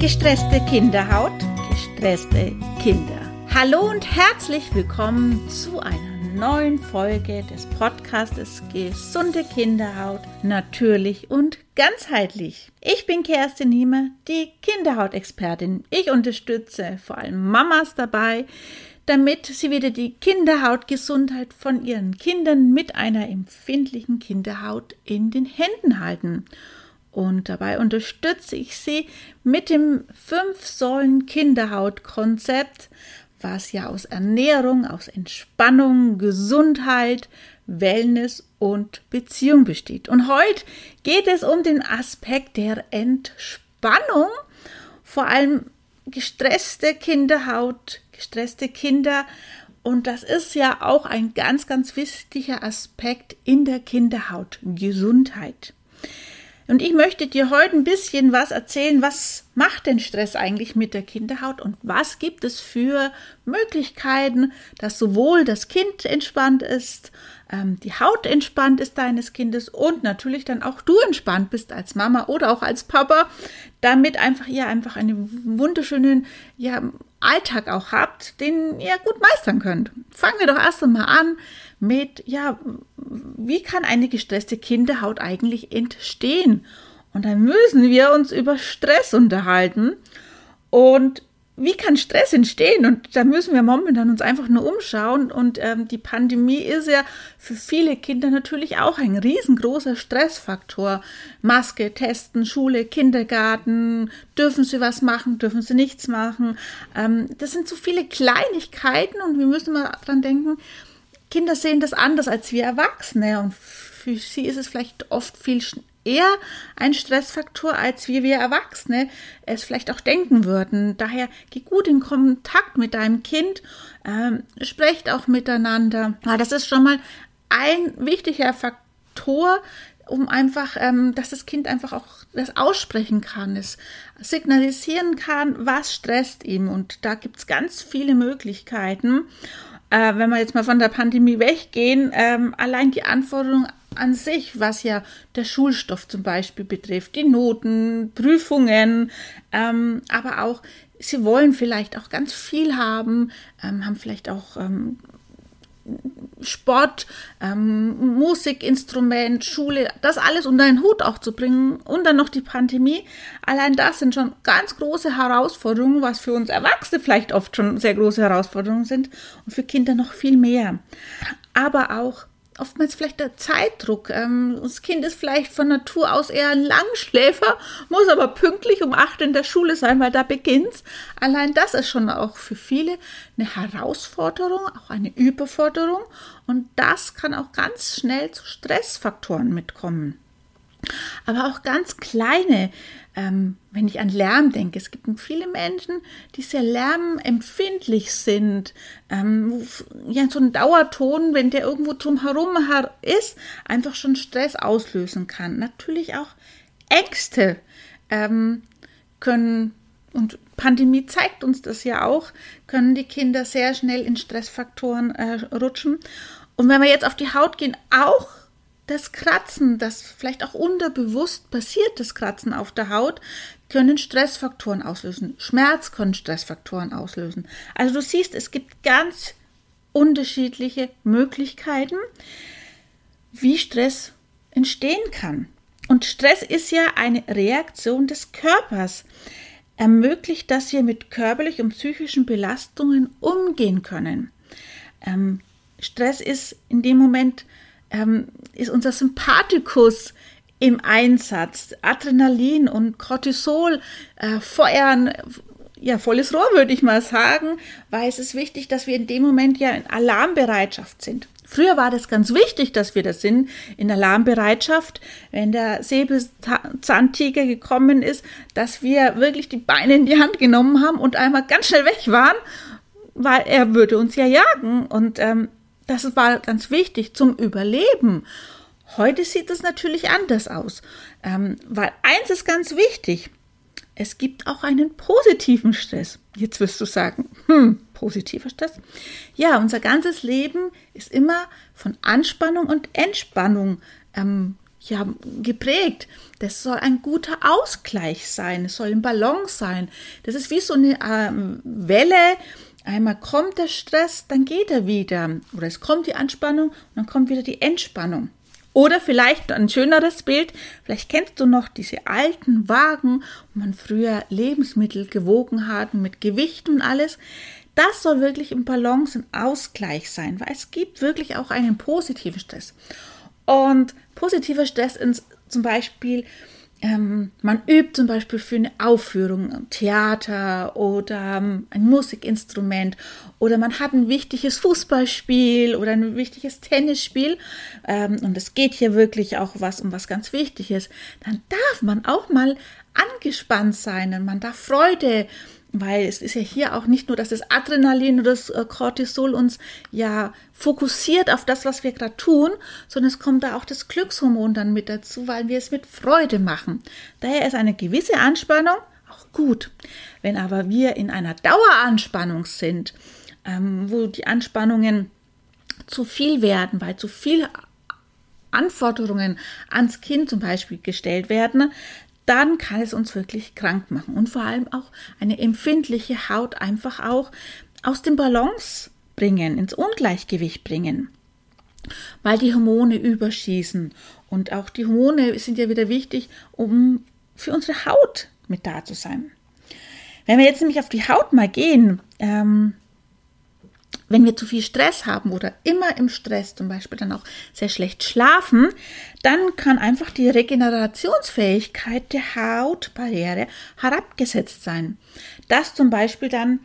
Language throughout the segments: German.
Gestresste Kinderhaut, gestresste Kinder. Hallo und herzlich willkommen zu einer neuen Folge des Podcastes Gesunde Kinderhaut, natürlich und ganzheitlich. Ich bin Kerstin Niemer, die Kinderhautexpertin. Ich unterstütze vor allem Mamas dabei, damit sie wieder die Kinderhautgesundheit von ihren Kindern mit einer empfindlichen Kinderhaut in den Händen halten. Und dabei unterstütze ich sie mit dem Fünf-Säulen-Kinderhaut-Konzept, was ja aus Ernährung, aus Entspannung, Gesundheit, Wellness und Beziehung besteht. Und heute geht es um den Aspekt der Entspannung, vor allem gestresste Kinderhaut, gestresste Kinder. Und das ist ja auch ein ganz, ganz wichtiger Aspekt in der Kinderhautgesundheit. Und ich möchte dir heute ein bisschen was erzählen, was macht denn Stress eigentlich mit der Kinderhaut? Und was gibt es für Möglichkeiten, dass sowohl das Kind entspannt ist, ähm, die Haut entspannt ist deines Kindes und natürlich dann auch du entspannt bist als Mama oder auch als Papa, damit einfach ihr einfach einen wunderschönen ja, Alltag auch habt, den ihr gut meistern könnt. Fangen wir doch erst einmal an mit, ja, wie kann eine gestresste Kinderhaut eigentlich entstehen? Und dann müssen wir uns über Stress unterhalten. Und wie kann Stress entstehen? Und da müssen wir momentan uns einfach nur umschauen. Und ähm, die Pandemie ist ja für viele Kinder natürlich auch ein riesengroßer Stressfaktor. Maske, Testen, Schule, Kindergarten, dürfen sie was machen, dürfen sie nichts machen. Ähm, das sind so viele Kleinigkeiten und wir müssen mal dran denken, Kinder sehen das anders als wir Erwachsene. Und für sie ist es vielleicht oft viel eher ein Stressfaktor, als wie wir Erwachsene es vielleicht auch denken würden. Daher geh gut in Kontakt mit deinem Kind, ähm, sprecht auch miteinander, weil das ist schon mal ein wichtiger Faktor, um einfach, ähm, dass das Kind einfach auch das aussprechen kann, es signalisieren kann, was stresst ihm. Und da gibt es ganz viele Möglichkeiten. Äh, wenn wir jetzt mal von der Pandemie weggehen, ähm, allein die Anforderungen an sich, was ja der Schulstoff zum Beispiel betrifft, die Noten, Prüfungen, ähm, aber auch sie wollen vielleicht auch ganz viel haben, ähm, haben vielleicht auch ähm, Sport, ähm, Musikinstrument, Schule, das alles unter einen Hut auch zu bringen und dann noch die Pandemie. Allein das sind schon ganz große Herausforderungen, was für uns Erwachsene vielleicht oft schon sehr große Herausforderungen sind und für Kinder noch viel mehr. Aber auch oftmals vielleicht der Zeitdruck. Ähm, das Kind ist vielleicht von Natur aus eher ein Langschläfer, muss aber pünktlich um acht in der Schule sein, weil da beginnt's. Allein das ist schon auch für viele eine Herausforderung, auch eine Überforderung. Und das kann auch ganz schnell zu Stressfaktoren mitkommen. Aber auch ganz kleine ähm, wenn ich an Lärm denke, es gibt viele Menschen, die sehr lärmempfindlich sind. Ähm, ja, so ein Dauerton, wenn der irgendwo drumherum ist, einfach schon Stress auslösen kann. Natürlich auch Ängste ähm, können, und Pandemie zeigt uns das ja auch, können die Kinder sehr schnell in Stressfaktoren äh, rutschen. Und wenn wir jetzt auf die Haut gehen, auch das Kratzen, das vielleicht auch unterbewusst passiert, das Kratzen auf der Haut, können Stressfaktoren auslösen. Schmerz können Stressfaktoren auslösen. Also du siehst, es gibt ganz unterschiedliche Möglichkeiten, wie Stress entstehen kann. Und Stress ist ja eine Reaktion des Körpers. Ermöglicht, dass wir mit körperlichen und psychischen Belastungen umgehen können. Ähm, Stress ist in dem Moment ähm, ist unser Sympathikus im Einsatz. Adrenalin und Cortisol äh, feuern ja volles Rohr, würde ich mal sagen, weil es ist wichtig, dass wir in dem Moment ja in Alarmbereitschaft sind. Früher war das ganz wichtig, dass wir das sind, in Alarmbereitschaft, wenn der Säbelzahntiger gekommen ist, dass wir wirklich die Beine in die Hand genommen haben und einmal ganz schnell weg waren, weil er würde uns ja jagen. Und ähm, das war ganz wichtig zum Überleben. Heute sieht es natürlich anders aus, ähm, weil eins ist ganz wichtig. Es gibt auch einen positiven Stress. Jetzt wirst du sagen, hm, positiver Stress? Ja, unser ganzes Leben ist immer von Anspannung und Entspannung ähm, ja, geprägt. Das soll ein guter Ausgleich sein. Es soll ein Balance sein. Das ist wie so eine ähm, Welle. Einmal kommt der Stress, dann geht er wieder. Oder es kommt die Anspannung und dann kommt wieder die Entspannung. Oder vielleicht ein schöneres Bild, vielleicht kennst du noch diese alten Wagen, wo man früher Lebensmittel gewogen hat mit Gewicht und alles. Das soll wirklich im Balance, im Ausgleich sein, weil es gibt wirklich auch einen positiven Stress. Und positiver Stress ist zum Beispiel, ähm, man übt zum Beispiel für eine Aufführung, Theater oder ähm, ein Musikinstrument oder man hat ein wichtiges Fußballspiel oder ein wichtiges Tennisspiel ähm, und es geht hier wirklich auch was um was ganz Wichtiges, dann darf man auch mal angespannt sein und man darf Freude weil es ist ja hier auch nicht nur, dass das Adrenalin oder das äh, Cortisol uns ja fokussiert auf das, was wir gerade tun, sondern es kommt da auch das Glückshormon dann mit dazu, weil wir es mit Freude machen. Daher ist eine gewisse Anspannung auch gut. Wenn aber wir in einer Daueranspannung sind, ähm, wo die Anspannungen zu viel werden, weil zu viele Anforderungen ans Kind zum Beispiel gestellt werden, dann kann es uns wirklich krank machen. Und vor allem auch eine empfindliche Haut einfach auch aus dem Balance bringen, ins Ungleichgewicht bringen, weil die Hormone überschießen. Und auch die Hormone sind ja wieder wichtig, um für unsere Haut mit da zu sein. Wenn wir jetzt nämlich auf die Haut mal gehen, ähm, wenn wir zu viel Stress haben oder immer im Stress zum Beispiel dann auch sehr schlecht schlafen, dann kann einfach die Regenerationsfähigkeit der Hautbarriere herabgesetzt sein. Dass zum Beispiel dann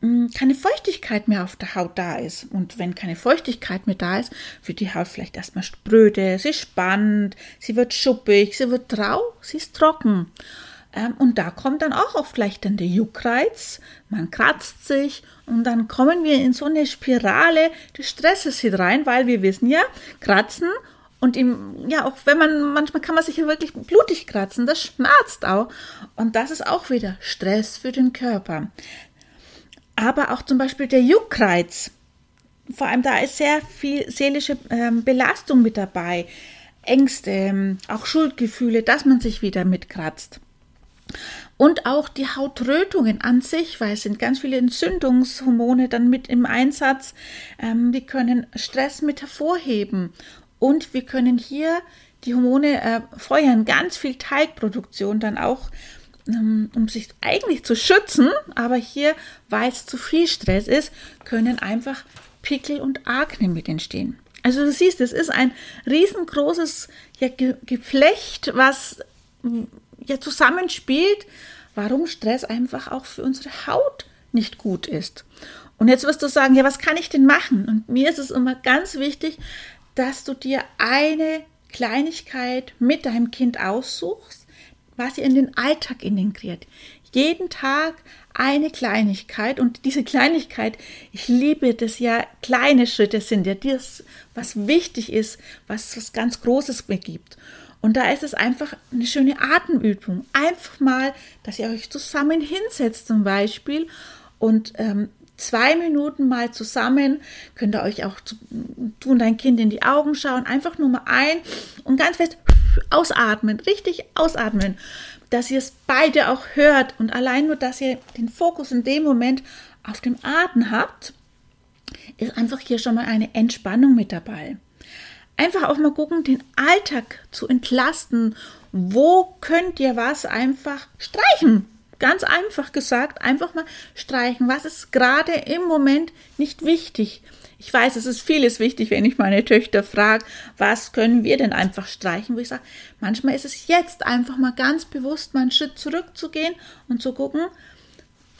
hm, keine Feuchtigkeit mehr auf der Haut da ist. Und wenn keine Feuchtigkeit mehr da ist, wird die Haut vielleicht erstmal spröde, sie spannt, sie wird schuppig, sie wird rau, sie ist trocken. Ähm, und da kommt dann auch oft gleich dann der Juckreiz, man kratzt sich und dann kommen wir in so eine Spirale des Stresses hinein, weil wir wissen ja, kratzen und im, ja, auch wenn man, manchmal kann man sich ja wirklich blutig kratzen, das schmerzt auch. Und das ist auch wieder Stress für den Körper. Aber auch zum Beispiel der Juckreiz. Vor allem da ist sehr viel seelische ähm, Belastung mit dabei. Ängste, ähm, auch Schuldgefühle, dass man sich wieder mitkratzt. Und auch die Hautrötungen an sich, weil es sind ganz viele Entzündungshormone dann mit im Einsatz. Ähm, die können Stress mit hervorheben. Und wir können hier die Hormone äh, feuern, ganz viel Teigproduktion dann auch, ähm, um sich eigentlich zu schützen. Aber hier, weil es zu viel Stress ist, können einfach Pickel und Akne mit entstehen. Also du siehst, es ist ein riesengroßes ja, Geflecht, was ja zusammenspielt, warum Stress einfach auch für unsere Haut nicht gut ist. Und jetzt wirst du sagen, ja, was kann ich denn machen? Und mir ist es immer ganz wichtig, dass du dir eine Kleinigkeit mit deinem Kind aussuchst, was ihr in den Alltag integriert. Jeden Tag eine Kleinigkeit und diese Kleinigkeit, ich liebe das ja, kleine Schritte sind ja das, was wichtig ist, was was ganz Großes mir gibt. Und da ist es einfach eine schöne Atemübung. Einfach mal, dass ihr euch zusammen hinsetzt zum Beispiel und ähm, zwei Minuten mal zusammen, könnt ihr euch auch tun, dein Kind in die Augen schauen, einfach nur mal ein und ganz fest ausatmen, richtig ausatmen, dass ihr es beide auch hört. Und allein nur, dass ihr den Fokus in dem Moment auf dem Atem habt, ist einfach hier schon mal eine Entspannung mit dabei einfach auch mal gucken, den Alltag zu entlasten. Wo könnt ihr was einfach streichen? Ganz einfach gesagt, einfach mal streichen. Was ist gerade im Moment nicht wichtig? Ich weiß, es ist vieles wichtig, wenn ich meine Töchter frage, was können wir denn einfach streichen, wo ich sage, manchmal ist es jetzt einfach mal ganz bewusst mal einen Schritt zurückzugehen und zu gucken,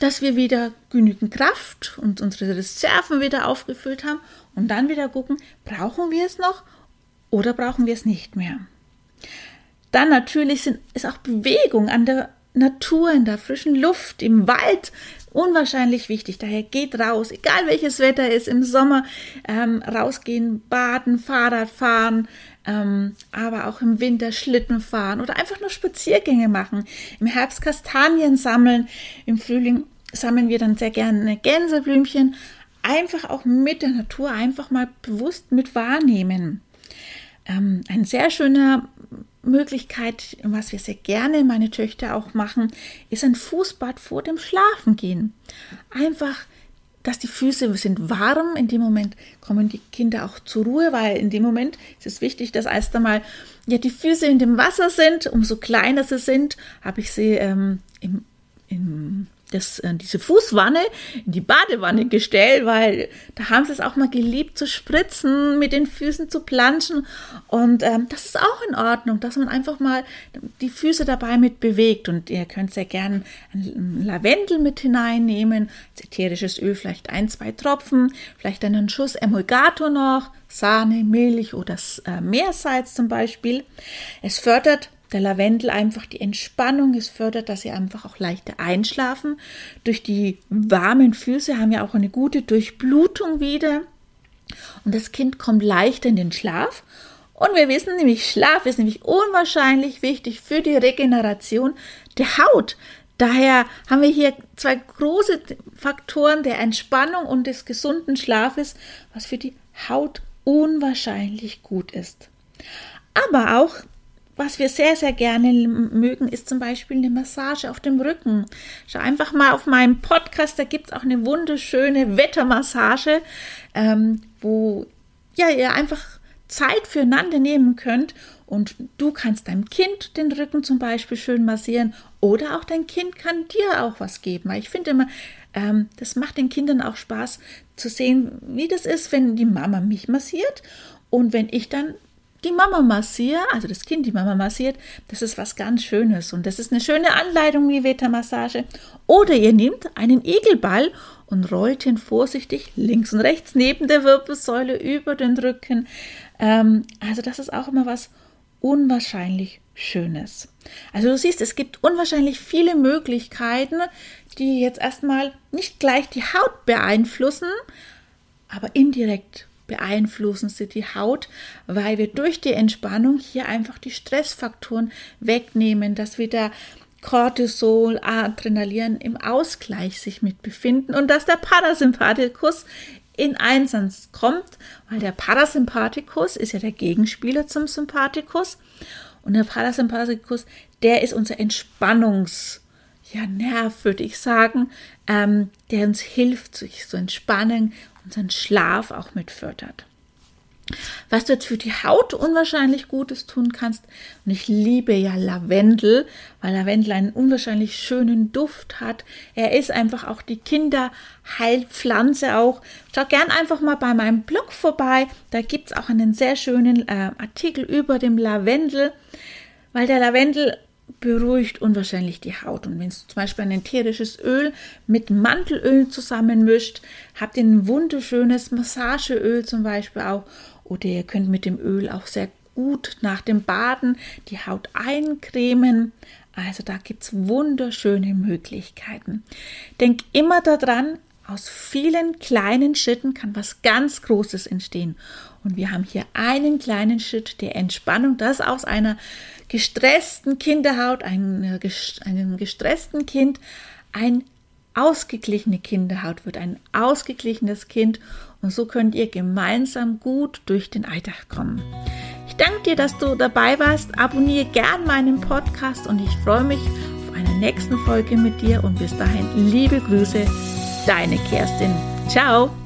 dass wir wieder genügend Kraft und unsere Reserven wieder aufgefüllt haben und dann wieder gucken, brauchen wir es noch oder brauchen wir es nicht mehr? Dann natürlich sind, ist auch Bewegung an der Natur, in der frischen Luft, im Wald unwahrscheinlich wichtig. Daher geht raus, egal welches Wetter ist, im Sommer ähm, rausgehen, baden, Fahrrad fahren, ähm, aber auch im Winter Schlitten fahren oder einfach nur Spaziergänge machen. Im Herbst Kastanien sammeln, im Frühling sammeln wir dann sehr gerne Gänseblümchen. Einfach auch mit der Natur einfach mal bewusst mit wahrnehmen. Ähm, ein sehr schöner Möglichkeit, was wir sehr gerne meine Töchter auch machen, ist ein Fußbad vor dem Schlafengehen. Einfach, dass die Füße sind warm. In dem Moment kommen die Kinder auch zur Ruhe, weil in dem Moment ist es wichtig, dass erst einmal ja, die Füße in dem Wasser sind. Umso kleiner sie sind, habe ich sie ähm, im, im das, äh, diese Fußwanne in die Badewanne gestellt, weil da haben sie es auch mal geliebt zu spritzen, mit den Füßen zu planschen. Und ähm, das ist auch in Ordnung, dass man einfach mal die Füße dabei mit bewegt. Und ihr könnt sehr gern Lavendel mit hineinnehmen, ätherisches Öl, vielleicht ein, zwei Tropfen, vielleicht einen Schuss Emulgator noch, Sahne, Milch oder äh, Meersalz zum Beispiel. Es fördert der Lavendel einfach die Entspannung, es fördert, dass sie einfach auch leichter einschlafen. Durch die warmen Füße haben wir auch eine gute Durchblutung wieder und das Kind kommt leichter in den Schlaf. Und wir wissen nämlich, Schlaf ist nämlich unwahrscheinlich wichtig für die Regeneration der Haut. Daher haben wir hier zwei große Faktoren der Entspannung und des gesunden Schlafes, was für die Haut unwahrscheinlich gut ist. Aber auch was wir sehr, sehr gerne mögen, ist zum Beispiel eine Massage auf dem Rücken. Schau einfach mal auf meinem Podcast, da gibt es auch eine wunderschöne Wettermassage, ähm, wo ja, ihr einfach Zeit füreinander nehmen könnt und du kannst deinem Kind den Rücken zum Beispiel schön massieren oder auch dein Kind kann dir auch was geben. Ich finde immer, ähm, das macht den Kindern auch Spaß zu sehen, wie das ist, wenn die Mama mich massiert und wenn ich dann die Mama massiere, also das Kind die Mama massiert, das ist was ganz Schönes und das ist eine schöne Anleitung wie Veta-Massage. Oder ihr nehmt einen Igelball und rollt ihn vorsichtig links und rechts neben der Wirbelsäule über den Rücken. Ähm, also das ist auch immer was unwahrscheinlich Schönes. Also du siehst, es gibt unwahrscheinlich viele Möglichkeiten, die jetzt erstmal nicht gleich die Haut beeinflussen, aber indirekt beeinflussen sie die Haut, weil wir durch die Entspannung hier einfach die Stressfaktoren wegnehmen, dass wieder Cortisol, Adrenalin im Ausgleich sich mit befinden und dass der Parasympathikus in Einsatz kommt, weil der Parasympathikus ist ja der Gegenspieler zum Sympathikus und der Parasympathikus, der ist unser Entspannungs- ja, Nerv, würde ich sagen, ähm, der uns hilft, sich zu entspannen unseren Schlaf auch mit fördert. Was du jetzt für die Haut unwahrscheinlich Gutes tun kannst, und ich liebe ja Lavendel, weil Lavendel einen unwahrscheinlich schönen Duft hat. Er ist einfach auch die Kinderheilpflanze auch. Schau gern einfach mal bei meinem Blog vorbei. Da gibt es auch einen sehr schönen äh, Artikel über den Lavendel, weil der Lavendel beruhigt unwahrscheinlich die Haut. Und wenn du zum Beispiel ein ätherisches Öl mit Mantelöl zusammenmischt, habt ihr ein wunderschönes Massageöl zum Beispiel auch. Oder ihr könnt mit dem Öl auch sehr gut nach dem Baden die Haut eincremen. Also da gibt es wunderschöne Möglichkeiten. Denk immer daran, aus vielen kleinen Schritten kann was ganz Großes entstehen. Und wir haben hier einen kleinen Schritt der Entspannung, das aus einer gestressten Kinderhaut, einem, gestressten Kind, ein ausgeglichene Kinderhaut wird, ein ausgeglichenes Kind. Und so könnt ihr gemeinsam gut durch den Alltag kommen. Ich danke dir, dass du dabei warst. Abonniere gern meinen Podcast und ich freue mich auf eine nächsten Folge mit dir. Und bis dahin, liebe Grüße, deine Kerstin. Ciao.